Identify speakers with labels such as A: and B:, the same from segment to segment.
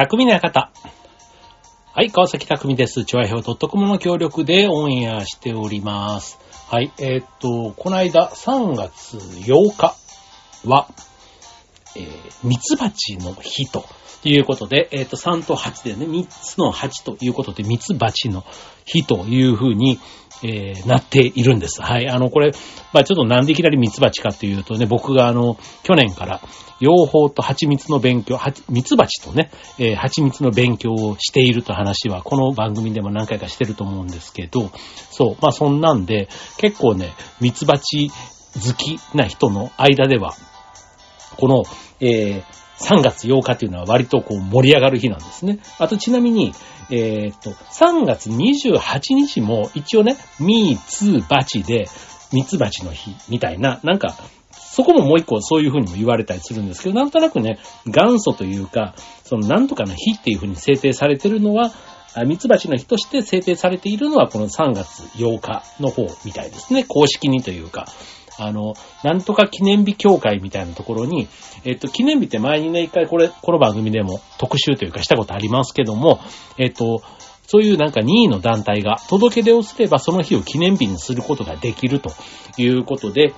A: 匠の館。はい、川崎匠です。チョアヘオ .com の協力でオンエアしております。はい、えーっと、この間3月8日は、えー、ミツバチの日とということで、えーっと、3と8でね、3つの8ということで、ミツバチの日という風に、えーなっているんです。はい。あの、これ、まあちょっとなんでいきなりミツバチかっていうとね、僕があの、去年から、養蜂と蜂蜜の勉強、はミツバチとね、えー蜂蜜の勉強をしていると話は、この番組でも何回かしてると思うんですけど、そう、まあそんなんで、結構ね、ミツバチ好きな人の間では、この、えー3月8日っていうのは割とこう盛り上がる日なんですね。あとちなみに、えーっと、3月28日も一応ね、ミーツーバチで、ミツバチの日みたいな、なんか、そこももう一個そういう風にも言われたりするんですけど、なんとなくね、元祖というか、そのなんとかの日っていう風に制定されてるのは、ミツバチの日として制定されているのはこの3月8日の方みたいですね。公式にというか。あの、なんとか記念日協会みたいなところに、えっと、記念日って前にね、一回これ、この番組でも特集というかしたことありますけども、えっと、そういうなんか任意の団体が届け出をすればその日を記念日にすることができるということで、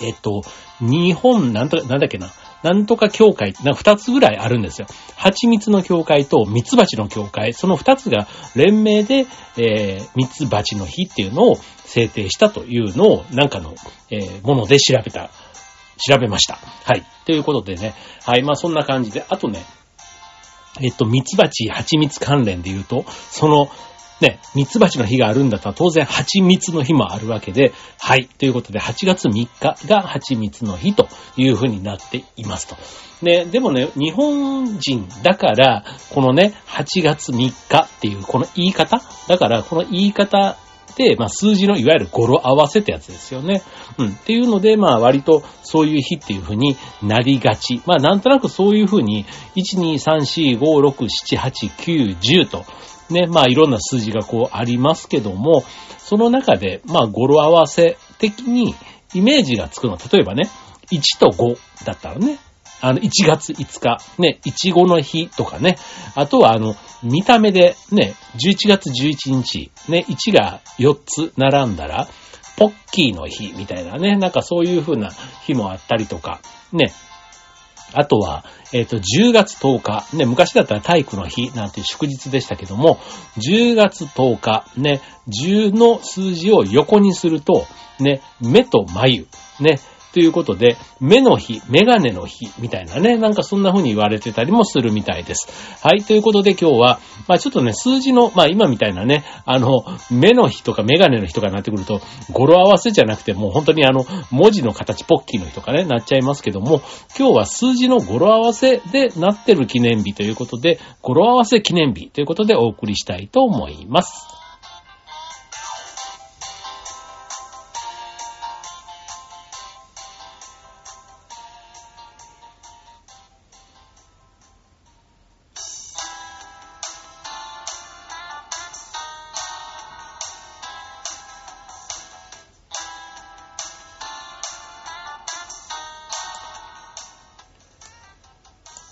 A: えっと、日本、なんと、なんだっけな、なんとか協会、な二つぐらいあるんですよ。蜂蜜の協会と蜜蜂の協会、その二つが連名で、えー、蜜蜂の日っていうのを制定したというのを、なんかの、えー、もので調べた、調べました。はい。ということでね、はい、まあそんな感じで、あとね、えっと、蜜蜂、蜂蜜関連で言うと、その、ね、蜜蜂の日があるんだったら当然蜂蜜の日もあるわけで、はい。ということで、8月3日が蜂蜜の日という風になっていますと。ね、でもね、日本人だから、このね、8月3日っていうこの言い方？だから、この言い方で、まあ、数字のいわゆる語呂合わせってやつですよね。うん。っていうので、まあ、割とそういう日っていう風になりがち。まあ、なんとなくそういう風に、1、2、3、4、5、6、7、8、9、10と、ね、まあいろんな数字がこうありますけども、その中で、まあ語呂合わせ的にイメージがつくのは、例えばね、1と5だったらね、あの、1月5日、ね、いちごの日とかね、あとはあの、見た目でね、11月11日、ね、1が4つ並んだら、ポッキーの日みたいなね、なんかそういう風な日もあったりとか、ね、あとは、えっ、と、10月10日、ね、昔だったら体育の日なんて祝日でしたけども、10月10日、ね、10の数字を横にすると、ね、目と眉、ね、ということで、目の日、メガネの日、みたいなね、なんかそんな風に言われてたりもするみたいです。はい、ということで今日は、まあちょっとね、数字の、まあ今みたいなね、あの、目の日とかメガネの日とかになってくると、語呂合わせじゃなくてもう本当にあの、文字の形、ポッキーの日とかね、なっちゃいますけども、今日は数字の語呂合わせでなってる記念日ということで、語呂合わせ記念日ということでお送りしたいと思います。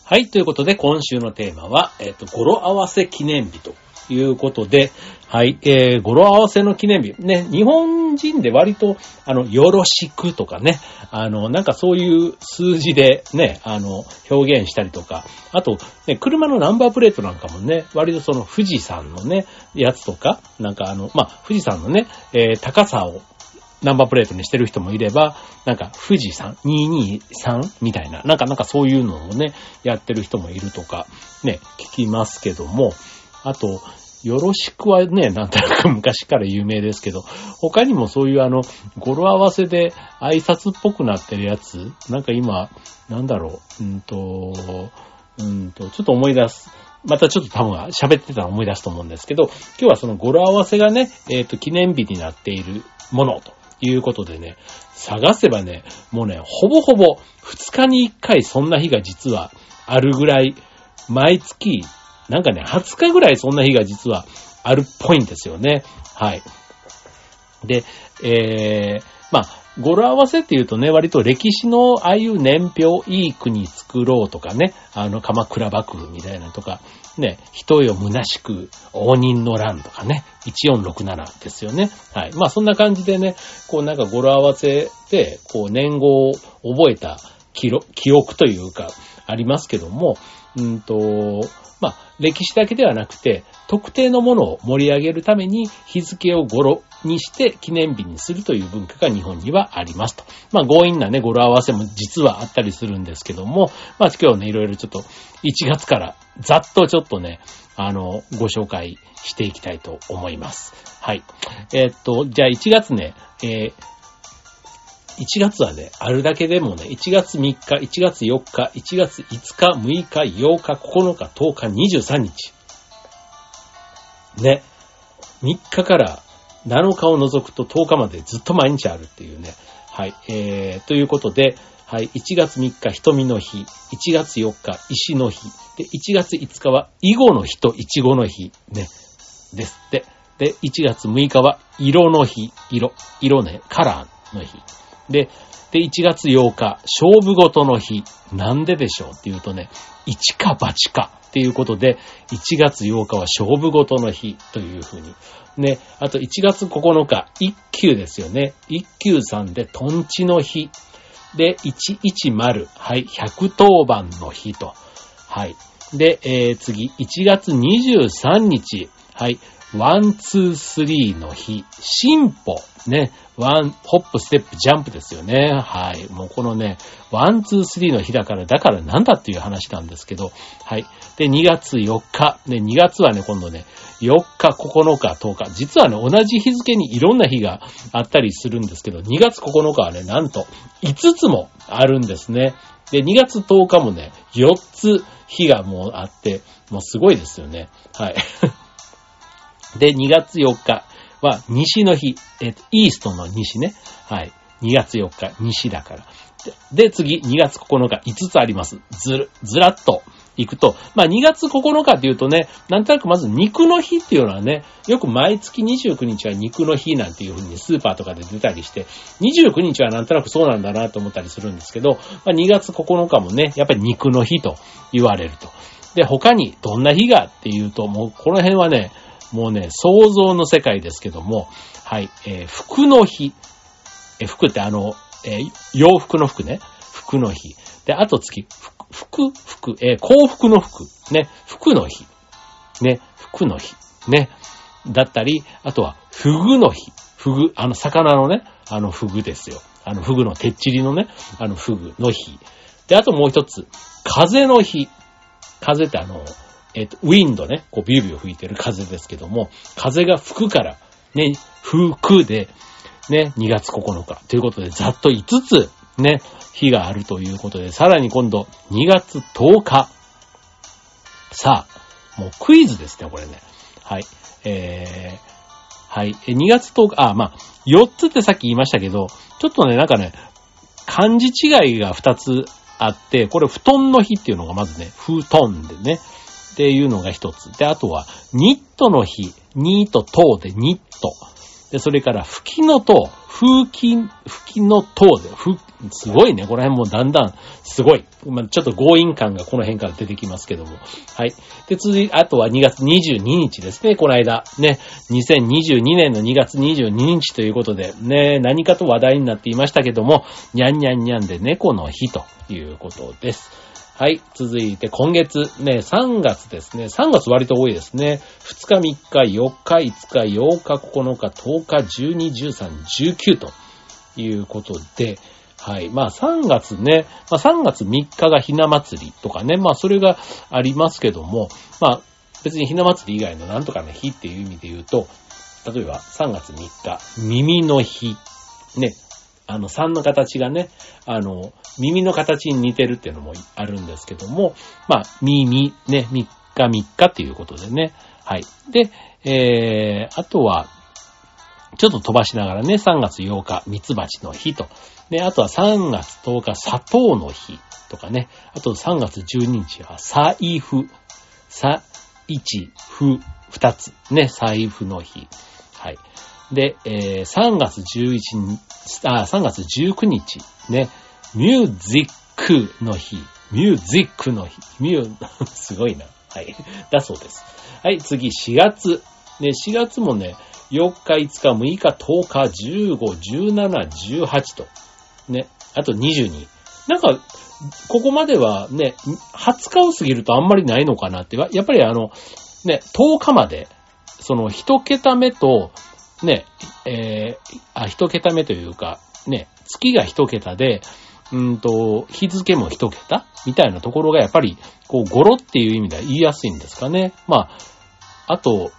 A: はい、ということで今週のテーマは、えっ、と、語呂合わせ記念日ということで、はい、えー、語呂合わせの記念日。ね、日本人で割と、あの、よろしくとかね、あの、なんかそういう数字でね、あの、表現したりとか、あと、ね、車のナンバープレートなんかもね、割とその富士山のね、やつとか、なんかあの、まあ、富士山のね、えー高さをナンバープレートにしてる人もいれば、なんか富士山223みたいな、なんかなんかそういうのをね、やってる人もいるとか、ね、聞きますけども、あと、よろしくはね、なんとなく昔から有名ですけど、他にもそういうあの、語呂合わせで挨拶っぽくなってるやつ、なんか今、なんだろう、うんと、うんと、ちょっと思い出す。またちょっと多分喋ってたら思い出すと思うんですけど、今日はその語呂合わせがね、えっ、と、記念日になっているものということでね、探せばね、もうね、ほぼほぼ2日に1回そんな日が実はあるぐらい、毎月、なんかね、20日ぐらいそんな日が実はあるっぽいんですよね。はい。で、えー、まあ、語呂合わせっていうとね、割と歴史のああいう年表、いい国作ろうとかね、あの、鎌倉幕府みたいなとか、ね、人よ虚しく、応仁の乱とかね、1467ですよね。はい。まあそんな感じでね、こうなんか語呂合わせで、こう年号を覚えた記憶というか、ありますけども、うんと、まあ、歴史だけではなくて、特定のものを盛り上げるために日付を語呂にして記念日にするという文化が日本にはありますと。まあ、強引なね、語呂合わせも実はあったりするんですけども、まあ、今日ね、いろいろちょっと1月からざっとちょっとね、あの、ご紹介していきたいと思います。はい。えー、っと、じゃあ1月ね、えー1月はね、あるだけでもね、1月3日、1月4日、1月5日、6日、8日、9日、10日、23日。ね。3日から7日を除くと10日までずっと毎日あるっていうね。はい。えー、ということで、はい。1月3日、瞳の日。1月4日、石の日。で、1月5日は、囲碁の日とイチゴの日。ね。ですって。で、1月6日は、色の日。色。色ね。カラーの日。で、で、1月8日、勝負事の日。なんででしょうっていうとね、一か八かっていうことで、1月8日は勝負事の日というふうに。ね、あと1月9日、一休ですよね。一休さんでトンチの日。で、110、はい、110番の日と。はい。で、えー、次、1月23日、はい、 one、two、three の日、進歩、ね、 one、ホップ、ステップ、ジャンプですよね。はい。もうこのね、 one、two、three の日だから、だからなんだっていう話なんですけど、はい。で、2月4日。ね、2月はね、今度ね、4日、9日、10日。実はね、同じ日付にいろんな日があったりするんですけど、2月9日はね、なんと5つもあるんですね。で、2月10日もね、4つ日がもうあって、もうすごいですよね。はい。で、2月4日は西の日、えっ、と、イーストの西ね。はい。2月4日、西だから。で、次、2月9日、5つあります。ずる、ずらっと行くと、まあ2月9日っていうとね、なんとなくまず肉の日っていうのはね、よく毎月29日は肉の日なんていう風にスーパーとかで出たりして、29日はなんとなくそうなんだなと思ったりするんですけど、まあ2月9日もね、やっぱり肉の日と言われると。で、他にどんな日がっていうと、もうこの辺はね、もうね、想像の世界ですけども、はい、えー、服の日。え、服ってあの、えー、洋服の服ね。服の日。で、あと月、服、服、えー、幸福の服。ね、服の日。ね、服の日。ね。だったり、あとは、フグの日。フグ、あの、魚のね、あの、フグですよ。あの、フグのてっちりのね、あの、フグの日。で、あともう一つ、風の日。風ってあの、えっ、と、ウィンドね、こうビュービュー吹いてる風ですけども、風が吹くから、ね、吹くで、ね、2月9日。ということで、ざっと5つ、ね、日があるということで、さらに今度、2月10日。さあ、もうクイズですね、これね。はい。えー、はい。え2月10日、あ、まあ、4つってさっき言いましたけど、ちょっとね、なんかね、漢字違いが2つあって、これ布団の日っていうのがまずね、布団でね、っていうのが一つ。で、あとは、ニットの日、ニート等でニット。で、それから、吹きの塔、風紀、吹きの塔で、ふ、すごいね。この辺もだんだん、すごい。まあ、ちょっと強引感がこの辺から出てきますけども。はい。で、続い、あとは2月22日ですね。この間。ね。2022年の2月22日ということで、ね、何かと話題になっていましたけども、にゃんにゃんにゃんで猫の日ということです。はい。続いて今月、ね、3月ですね。3月割と多いですね。2日、3日、4日、5日、8日、9日、10日、12、13、19ということで、はい。まあ3月ね、まあ3月3日がひな祭りとかね、まあそれがありますけども、まあ別にひな祭り以外のなんとかの日っていう意味で言うと、例えば3月3日、耳の日、ね、あの、3の形がね、あの、耳の形に似てるっていうのもあるんですけども、まあ、耳、ね、3日3日っていうことでね。はい。で、えー、あとは、ちょっと飛ばしながらね、3月8日、ミツバチの日と。で、あとは3月10日、砂糖の日とかね。あと3月12日は、財布。さ、一、ふ、二つ。ね、財布の日。はい。で、えー、3月11日、あ、3月19日、ね、ミュージックの日。ミュージックの日。ミュー、すごいな。はい。だそうです。はい、次、4月。ね、4月もね、4日、5日、6日、10日、15、17、18と。ね、あと22。なんか、ここまではね、20日を過ぎるとあんまりないのかなって、やっぱりあの、ね、10日まで、その一桁目と、ね、えー、あ、一桁目というか、ね、月が一桁で、うんと、日付も一桁みたいなところがやっぱり、こう、語呂っていう意味では言いやすいんですかね。まあ、あと、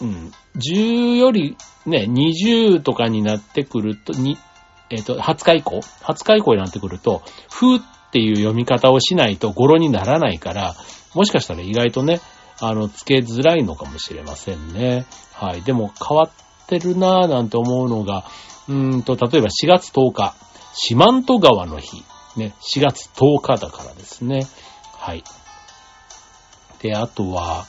A: うん、10よりね、20とかになってくると、に、えっ、ー、と、20日以降 ?20 日以降になってくると、ふっていう読み方をしないと語呂にならないから、もしかしたら意外とね、あの、つけづらいのかもしれませんね。はい。でも変わってるなぁなんて思うのが、うんと、例えば4月10日、四万十川の日。ね、4月10日だからですね。はい。で、あとは、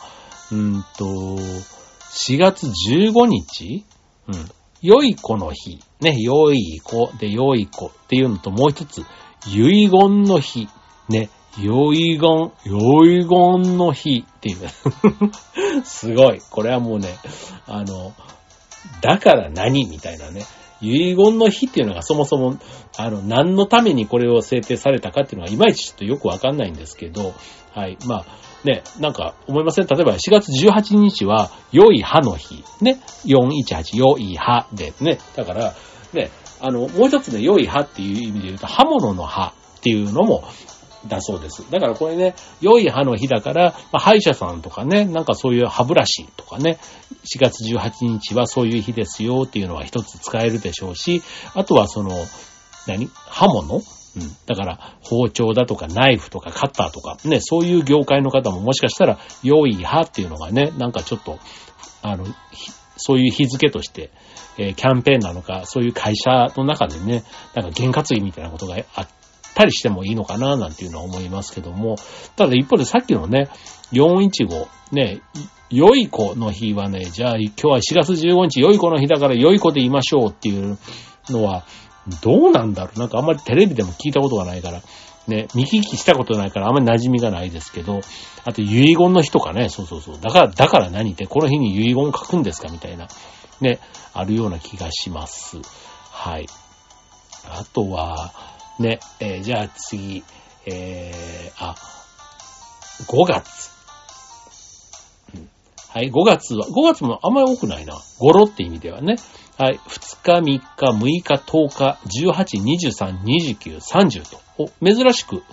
A: うんと、4月15日？うん。良い子の日。ね、良い子で良い子っていうのともう一つ、遺言の日。ね、遺言、遺言の日っていう。すごい。これはもうね、あの、だから何みたいなね。遺言の日っていうのがそもそも、あの、何のためにこれを制定されたかっていうのがいまいちちょっとよくわかんないんですけど、はい。まあ、ね、なんか思いません？例えば4月18日は、良い歯の日。ね。418、良い歯でね。だから、ね、あの、もう一つね、良い歯っていう意味で言うと、刃物の歯っていうのも、だそうです。だからこれね、良い歯の日だから、まあ、歯医者さんとかね、なんかそういう歯ブラシとかね、4月18日はそういう日ですよっていうのは一つ使えるでしょうし、あとはその、何？刃物？うん。だから、包丁だとかナイフとかカッターとか、ね、そういう業界の方ももしかしたら、良い歯っていうのがね、なんかちょっと、あの、そういう日付として、えー、キャンペーンなのか、そういう会社の中でね、なんか験担ぎみたいなことがあってたりしてもいいのかな、なんていうのは思いますけども、ただ一方でさっきのね、415、ね、良い子の日はね、じゃあ今日は4月15日良い子の日だから良い子で言いましょうっていうのは、どうなんだろうなんかあんまりテレビでも聞いたことがないから、ね、見聞きしたことないからあんまり馴染みがないですけど、あと遺言の日とかね、そうそうそう。だから、だから何って、この日に遺言書くんですかみたいな、ね、あるような気がします。はい。あとは、ね、えー、じゃあ次、えー、あ、5月。はい、5月は、5月もあんまり多くないな。語呂って意味ではね。はい、2日、3日、6日、10日、18、23、29、30と。お、珍しく、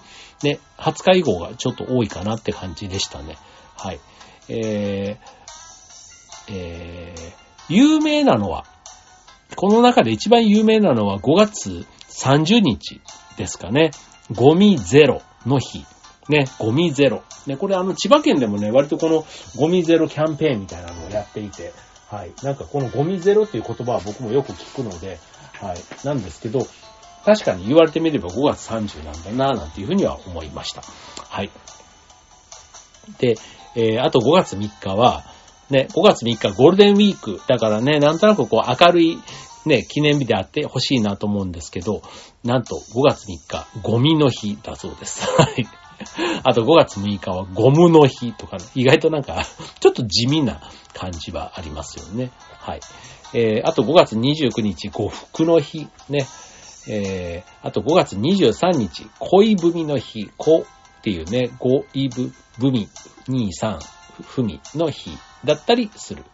A: ね、20日以降がちょっと多いかなって感じでしたね。はい。えー、えー、有名なのは、この中で一番有名なのは5月30日ですかね。ゴミゼロの日。ね、ゴミゼロ。ね、これあの、千葉県でもね、割とこのゴミゼロキャンペーンみたいなのをやっていて、はい。なんかこのゴミゼロっていう言葉は僕もよく聞くので、はい。なんですけど、確かに言われてみれば5月30なんだな、なんていうふうには思いました。はい。で、えー、あと5月3日は、ね、5月3日ゴールデンウィーク。だからね、なんとなくこう明るいね、記念日であってほしいなと思うんですけど、なんと5月3日、ゴミの日だそうです。はい。あと5月6日はゴムの日とか、意外となんか、ちょっと地味な感じはありますよね。はい。えー、あと5月29日、呉服の日。ね。えー、あと5月23日、恋文の日。恋っていうね、恋文、23、文の日だったりする。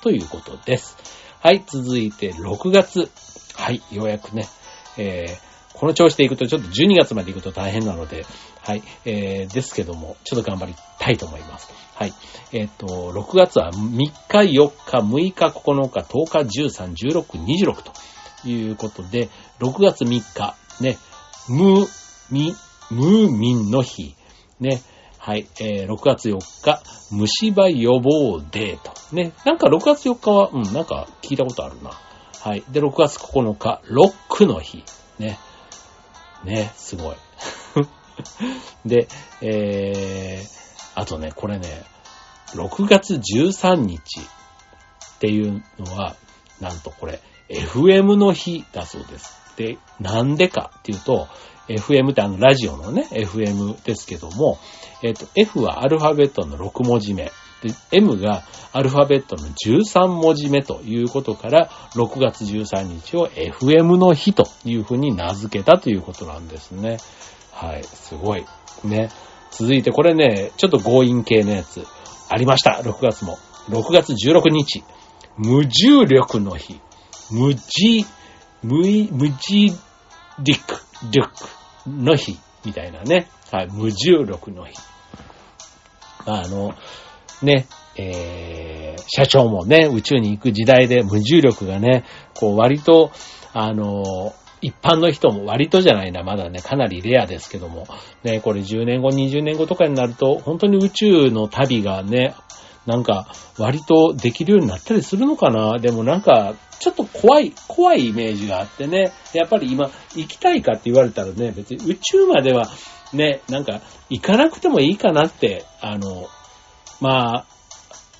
A: ということです。はい、続いて6月。はい、ようやくね、えー、この調子でいくとちょっと12月まで行くと大変なので、はい、えー、ですけども、ちょっと頑張りたいと思います。はい。えっ、ー、と、6月は3日、4日、6日、9日、10日、13、16、26ということで、6月3日、ね、ムー、ミ、ムーミンの日、ね、はい、えー、6月4日、虫歯予防デーと。ね、なんか6月4日は、うん、なんか聞いたことあるな。はい。で、6月9日、ロックの日。ね。ね、すごい。で、えー、あとね、これね、6月13日っていうのは、なんとこれ、FM の日だそうです。で、なんでかっていうと、FM ってあのラジオのね、FM ですけども、えっ、と、F はアルファベットの6文字目。で、M がアルファベットの13文字目ということから、6月13日を FM の日というふうに名付けたということなんですね。はい、すごい。ね。続いてこれね、ちょっと強引系のやつ。ありました、6月も。6月16日。無重力の日。無地、無い、無地リック、リックの日。みたいなね。はい、無重力の日。あの、ね、えー、社長もね、宇宙に行く時代で無重力がね、こう割と、あの、一般の人も割とじゃないな、まだね、かなりレアですけども、ね、これ10年後、20年後とかになると、本当に宇宙の旅がね、なんか、割とできるようになったりするのかな。でもなんか、ちょっと怖い、怖いイメージがあってね、やっぱり今、行きたいかって言われたらね、別に宇宙までは、ね、なんか、行かなくてもいいかなって、あの、まあ、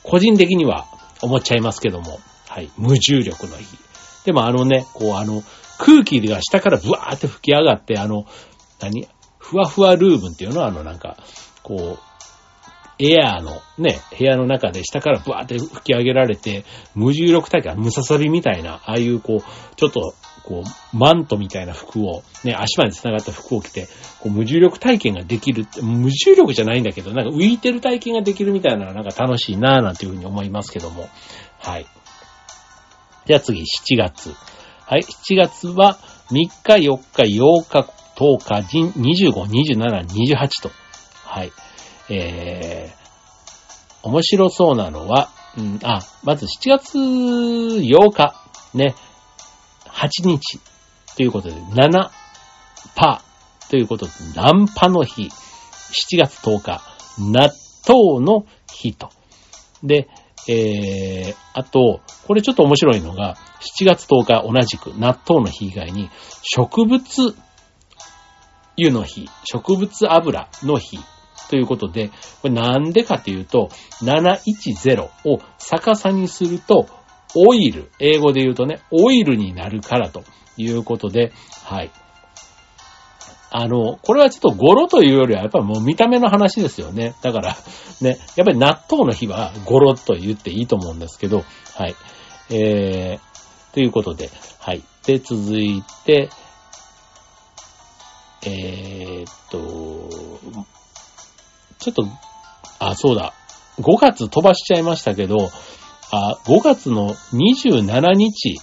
A: 個人的には思っちゃいますけども、はい、無重力の日。でもあのね、こうあの、空気が下からブワーって吹き上がって、あの、何？ふわふわルームっていうの？はあのなんか、こう、エアーのね、部屋の中で下からブワーって吹き上げられて、無重力体験、ムササビみたいな、ああいうこう、ちょっと、こう、マントみたいな服を、ね、足まで繋がった服を着て、こう無重力体験ができるって、無重力じゃないんだけど、なんか浮いてる体験ができるみたいなのはなんか楽しいなぁなんていうふうに思いますけども。はい。じゃあ次、7月。はい、7月は3日、4日、8日、10日、25、27、28と。はい。えー、面白そうなのは、うん、あ、まず7月8日、ね、8日ということで、7パということで、ナンパの日、7月10日、納豆の日と。で、えー、あと、これちょっと面白いのが、7月10日同じく納豆の日以外に、植物油の日、植物油の日ということで、これなんでかっていうと、710を逆さにすると、オイル、英語で言うとね、オイルになるからということで、はい。あの、これはちょっと語呂というよりは、やっぱりもう見た目の話ですよね。だから、ね、やっぱり納豆の日は語呂と言っていいと思うんですけど、はい。えー、ということで、はい。で、続いて、えーっと、ちょっと、あ、そうだ。5月飛ばしちゃいましたけど、あ、5月の27日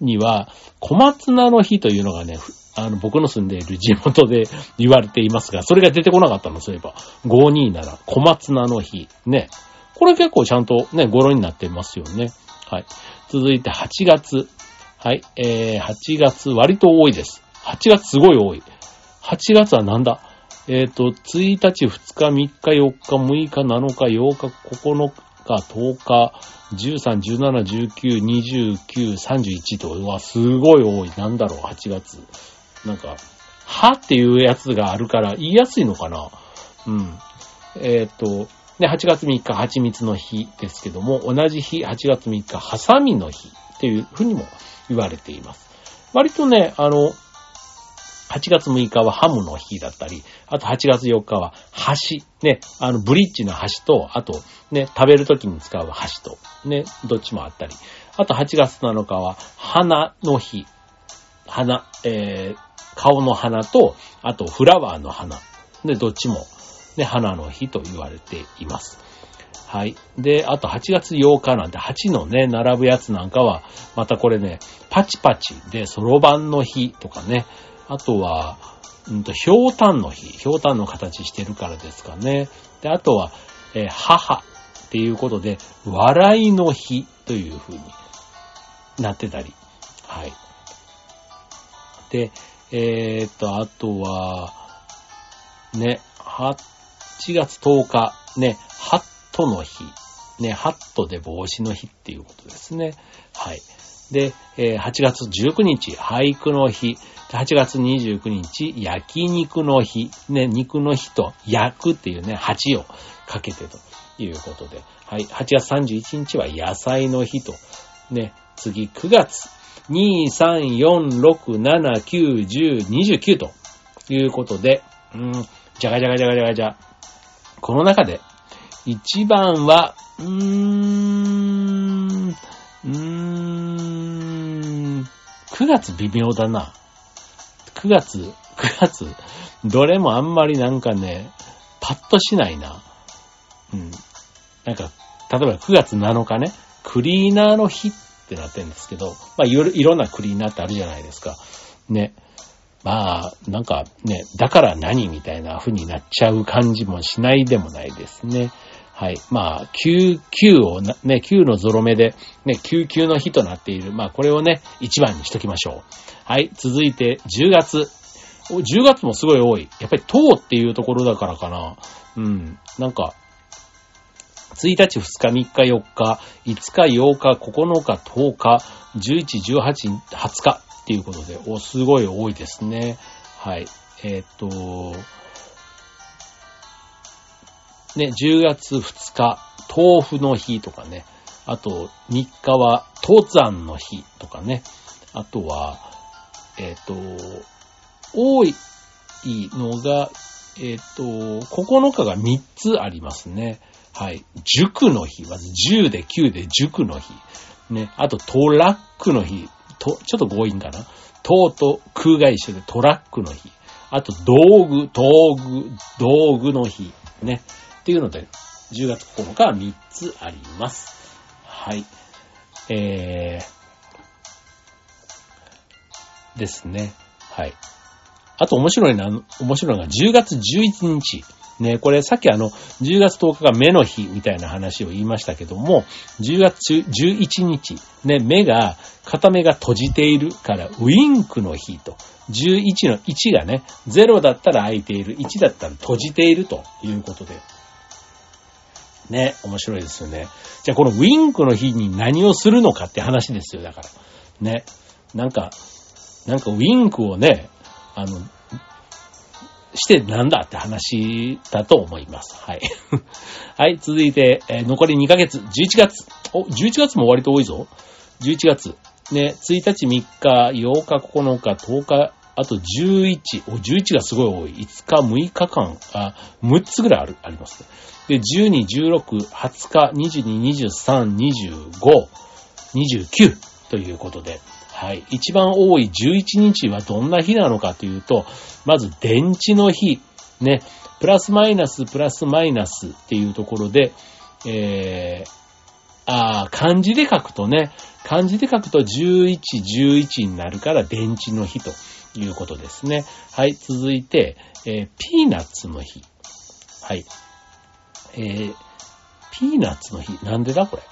A: には、小松菜の日というのがね、あの、僕の住んでいる地元で言われていますが、それが出てこなかったの、そういえば。527、小松菜の日。ね。これ結構ちゃんとね、語呂になってますよね。はい。続いて8月。はい。えー、8月割と多いです。8月すごい多い。8月はなんだ？えっ、と、1日、2日、3日、4日、6日、7日、8日、9日、10日、13、17、19、29、31と、うわ、すごい多い。なんだろう、8月。なんか、はっていうやつがあるから言いやすいのかなうん。えっ、と、ね、8月3日、蜂蜜の日ですけども、同じ日、8月3日、ハサミの日っていうふうにも言われています。割とね、あの、8月6日はハムの日だったり、あと8月4日は箸、ね、あのブリッジの箸と、あとね、食べるときに使う箸と、ね、どっちもあったり、あと8月7日は花の日、花、えー、顔の花と、あとフラワーの花、で、どっちも、ね、花の日と言われています。はい。で、あと8月8日なんて8のね、並ぶやつなんかは、またこれね、パチパチで、そろばんの日とかね、あとは、うんと、ひょうたんの日。ひょうたんの形してるからですかね。で、あとは、えー母っていうことで、笑いの日という風になってたり。はい。で、えーっと、あとは、ね、8月10日、ね、ハットの日。ね、ハットで帽子の日っていうことですね。はい。で、えー8月19日、俳句の日。8月29日、焼肉の日。ね、肉の日と焼くっていうね、8をかけてということで。はい。8月31日は野菜の日と。ね。次9月。2、3、4、6、7、9、10、29ということで、うん、じゃがじゃがじゃがじゃがじゃ。この中で、1番は、うーん、うーん、9月微妙だな。9月、9月、どれもあんまりなんかね、パッとしないな。うん。なんか、例えば9月7日ね、クリーナーの日ってなってるんですけど、まあいろいろなクリーナーってあるじゃないですか。ね。まあ、なんかね、だから何みたいな風になっちゃう感じもしないでもないですね。はい。まあ、9、9をね、9のゾロ目で、ね、99の日となっている。まあ、これをね、1番にしときましょう。はい。続いて、10月。10月もすごい多い。やっぱり、10っていうところだからかな。うん。なんか、1日、2日、3日、4日、5日、8日、9日、10日、11、18、20日っていうことで、お、すごい多いですね。はい。えー、っと、ね、10月2日、豆腐の日とかね。あと、3日は登山の日とかね。あとは、えっ、ー、と、多いのが、えっ、ー、と、9日が3つありますね。はい。塾の日。まず10で9で塾の日。ね。あとトラックの日。と、ちょっと強引かな。トと空が一緒でトラックの日。あと道具、道具、道具の日。ね。っていうので、10月9日は3つあります。はい。えー、ですね。はい。あと面白いな、面白いのが10月11日。ね、これさっきあの、10月10日が目の日みたいな話を言いましたけども、10月11日、ね、目が、片目が閉じているから、ウィンクの日と。11の1がね、0だったら開いている、1だったら閉じているということで。ね、面白いですよね。じゃあこのウィンクの日に何をするのかって話ですよ、だから。ね。なんか、なんかウィンクをね、あの、してなんだって話だと思います。はい。はい、続いて、えー、残り2ヶ月、11月。お、11月も割と多いぞ。11月。ね、1日、3日、8日、9日、10日、あと11。お、11がすごい多い。5日、6日間、あ、6つぐらいある、ありますね。で、12、16、20日、22、23、25、29ということで、はい。一番多い11日はどんな日なのかというと、まず電池の日、ね、プラスマイナス、プラスマイナスっていうところで、えー、あ漢字で書くとね、漢字で書くと11、11になるから電池の日ということですね。はい。続いて、えー、ピーナッツの日。はい。えー、ピーナッツの日、なんでだこれ？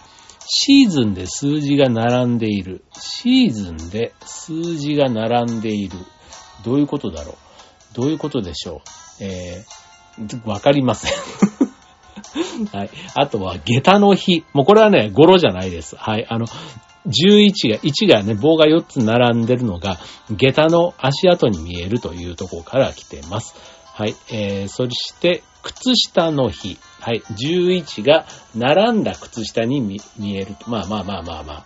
A: シーズンで数字が並んでいる。シーズンで数字が並んでいる。どういうことだろう？どういうことでしょう？えー、わかりません はい。あとは、下駄の日。もうこれはね、語呂じゃないです。はい。あの、11が、1がね、棒が4つ並んでるのが、下駄の足跡に見えるというところから来てます。はい。えー、そして、靴下の日。はい。11が並んだ靴下に見える。まあまあまあまあまあ。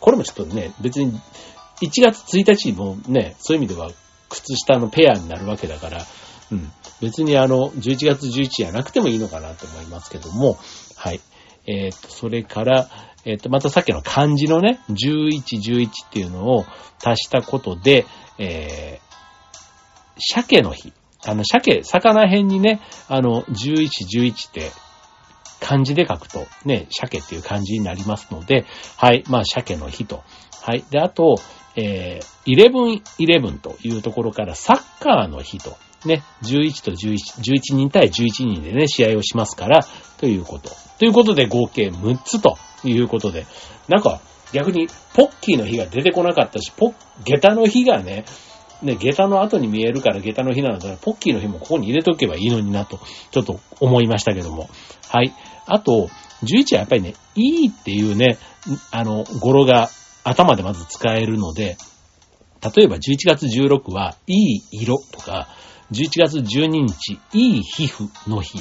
A: これもちょっとね、別に1月1日もね、そういう意味では靴下のペアになるわけだから、うん。別にあの、11月11じゃなくてもいいのかなと思いますけども、はい。えっ、ー、と、それから、えっ、ー、と、またさっきの漢字のね、11、11っていうのを足したことで、えー、鮭の日。あの、鮭、魚辺にね、あの、11、11って漢字で書くと、ね、鮭っていう漢字になりますので、はい、まあ、鮭の日と。はい。で、あと、えー、11、11というところからサッカーの日と。ね、11と11、11人対11人でね、試合をしますから、ということ。ということで合計6つということで、なんか逆にポッキーの日が出てこなかったし、ポッ、下駄の日がね、ね、下駄の後に見えるから下駄の日なので、ポッキーの日もここに入れとけばいいのになと、ちょっと思いましたけども。はい。あと、11はやっぱりね、いいっていうね、あの、語呂が頭でまず使えるので、例えば11月16は、いい色とか、11月12日、いい皮膚の日。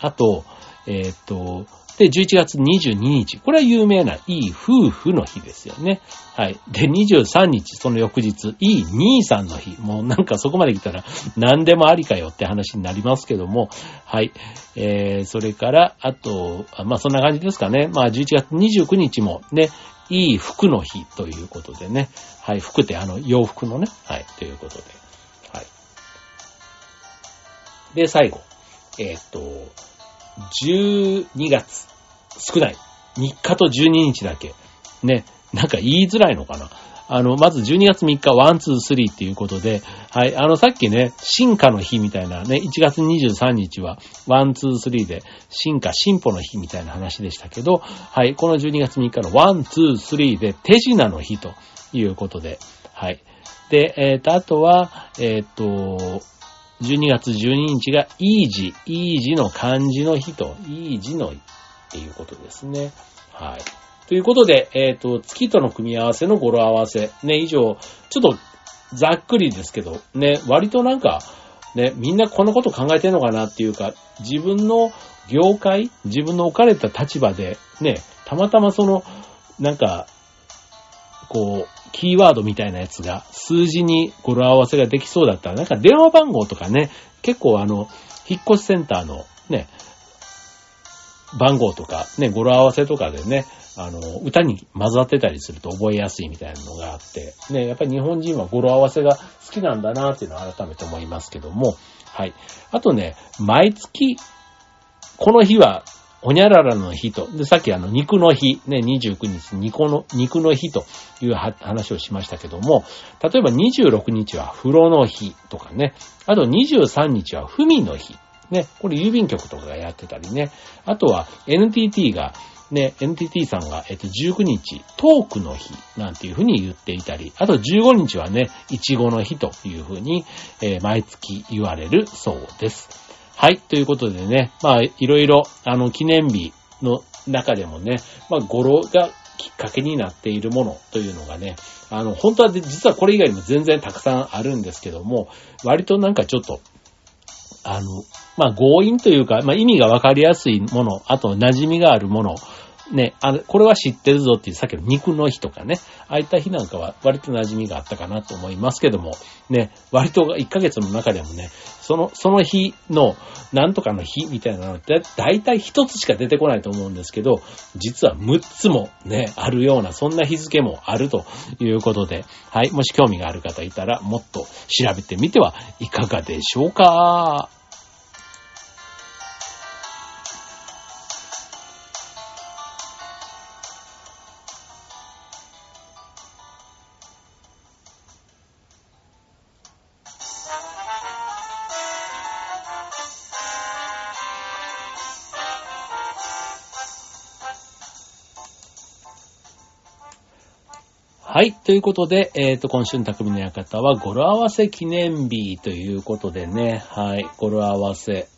A: あと、えっ、と、で、11月22日。これは有名ないい夫婦の日ですよね。はい。で、23日、その翌日、いい兄さんの日。もうなんかそこまで来たら何でもありかよって話になりますけども。はい。えー、それから、あと、まあそんな感じですかね。まあ11月29日もね、いい服の日ということでね。はい。服ってあの洋服のね。はい。ということで。で、最後。えー、っと、12月。少ない。3日と12日だけ。ね。なんか言いづらいのかな。あの、まず12月3日、1、2、3っていうことで、はい、あの、さっきね、進化の日みたいなね、1月23日は、1、2、3で、進化、進歩の日みたいな話でしたけど、はい、この12月3日の1、2、3で、手品の日ということで、はい。で、えっ、ー、と、あとは、えっ、ー、と、12月12日が、いい字、いい字の漢字の日と、いい字の日っていうことですね。はい。ということで、えっ、ー、と、月との組み合わせの語呂合わせ。ね、以上、ちょっとざっくりですけど、ね、割となんか、ね、みんなこのこと考えてんのかなっていうか、自分の業界、自分の置かれた立場で、ね、たまたまその、なんか、こう、キーワードみたいなやつが、数字に語呂合わせができそうだったら、なんか電話番号とかね、結構あの、引っ越しセンターのね、番号とか、ね、語呂合わせとかでね、あの、歌に混ざってたりすると覚えやすいみたいなのがあって、ね、やっぱり日本人は語呂合わせが好きなんだなっていうのは改めて思いますけども、はい。あとね、毎月、この日は、おにゃららの日と、で、さっきあの、肉の日、ね、29日、肉の、肉の日という話をしましたけども、例えば26日は風呂の日とかね、あと23日は文の日。ね、これ郵便局とかがやってたりね、あとは NTT がね、NTT さんが、えっと、19日、トークの日なんていうふうに言っていたり、あと15日はね、いちごの日というふうに、えー、毎月言われるそうです。はい、ということでね、まあ、いろいろ、あの、記念日の中でもね、まあ、語呂がきっかけになっているものというのがね、あの、本当は実はこれ以外にも全然たくさんあるんですけども、割となんかちょっと、あの、まあ、強引というか、まあ、意味がわかりやすいもの、あと馴染みがあるものね、あこれは知ってるぞっていう、さっきの肉の日とかね、ああいった日なんかは割と馴染みがあったかなと思いますけども、ね、割と1ヶ月の中でもね、その、その日の、なんとかの日みたいなのって、だいたい一つしか出てこないと思うんですけど、実は6つもね、あるような、そんな日付もあるということで、はい、もし興味がある方いたら、もっと調べてみてはいかがでしょうか。はい。ということで、えっ、ー、と、今週の匠の館は語呂合わせ記念日ということでね、はい。語呂合わせ。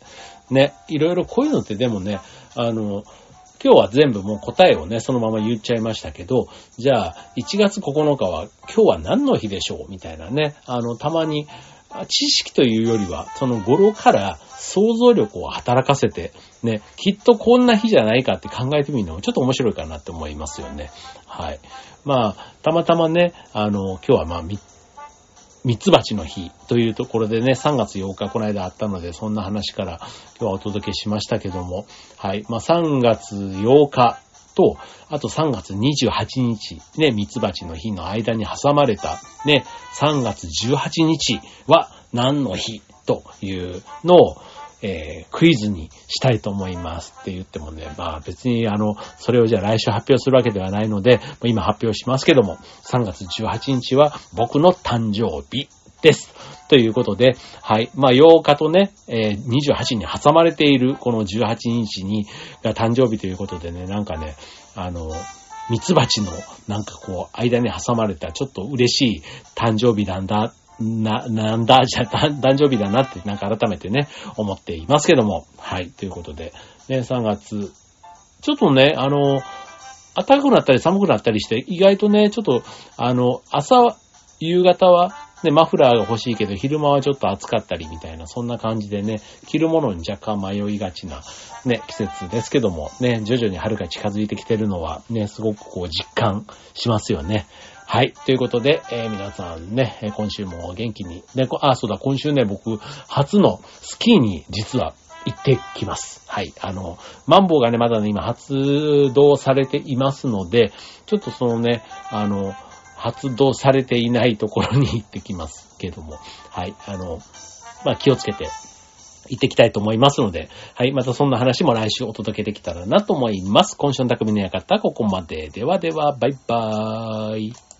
A: ね、いろいろこういうのってでもね、あの、今日は全部もう答えをね、そのまま言っちゃいましたけど、じゃあ、1月9日は今日は何の日でしょう？みたいなね、あの、たまに、知識というよりは、その語呂から想像力を働かせて、ね、きっとこんな日じゃないかって考えてみるのもちょっと面白いかなって思いますよね。はい。まあ、たまたまね、あの、今日はまあ、三つ鉢の日というところでね、3月8日この間あったので、そんな話から今日はお届けしましたけども、はい。まあ、3月8日と、あと3月28日、ね、三つ鉢の日の間に挟まれた、ね、3月18日は何の日というのを、えー、クイズにしたいと思いますって言ってもね、まあ別にあの、それをじゃあ来週発表するわけではないので、今発表しますけども、3月18日は僕の誕生日です。ということで、はい。まあ、8日とね、えー、28に挟まれているこの18日に、が誕生日ということでね、なんかね、あの、ミツバチのなんかこう、間に挟まれたちょっと嬉しい誕生日なんだ、な、なんだ、じゃ、誕生日だなってなんか改めてね、思っていますけども。はい。ということで、ね、3月、ちょっとね、あの、暖かくなったり寒くなったりして、意外とね、ちょっと、あの、朝、夕方はね、マフラーが欲しいけど、昼間はちょっと暑かったりみたいな、そんな感じでね、着るものに若干迷いがちな、ね、季節ですけども、ね、徐々に春が近づいてきてるのは、ね、すごくこう実感しますよね。はい。ということで、えー、皆さんね、今週も元気に。ね、あ、そうだ、今週ね、僕、初のスキーに実は行ってきます。はい。あの、マンボウがね、まだね、今発動されていますので、ちょっとそのね、あの、発動されていないところに行ってきますけども、はい。あの、まあ、気をつけて行ってきたいと思いますので、はい。またそんな話も来週お届けできたらなと思います。今週の匠の館、ここまで。ではでは、バイバーイ。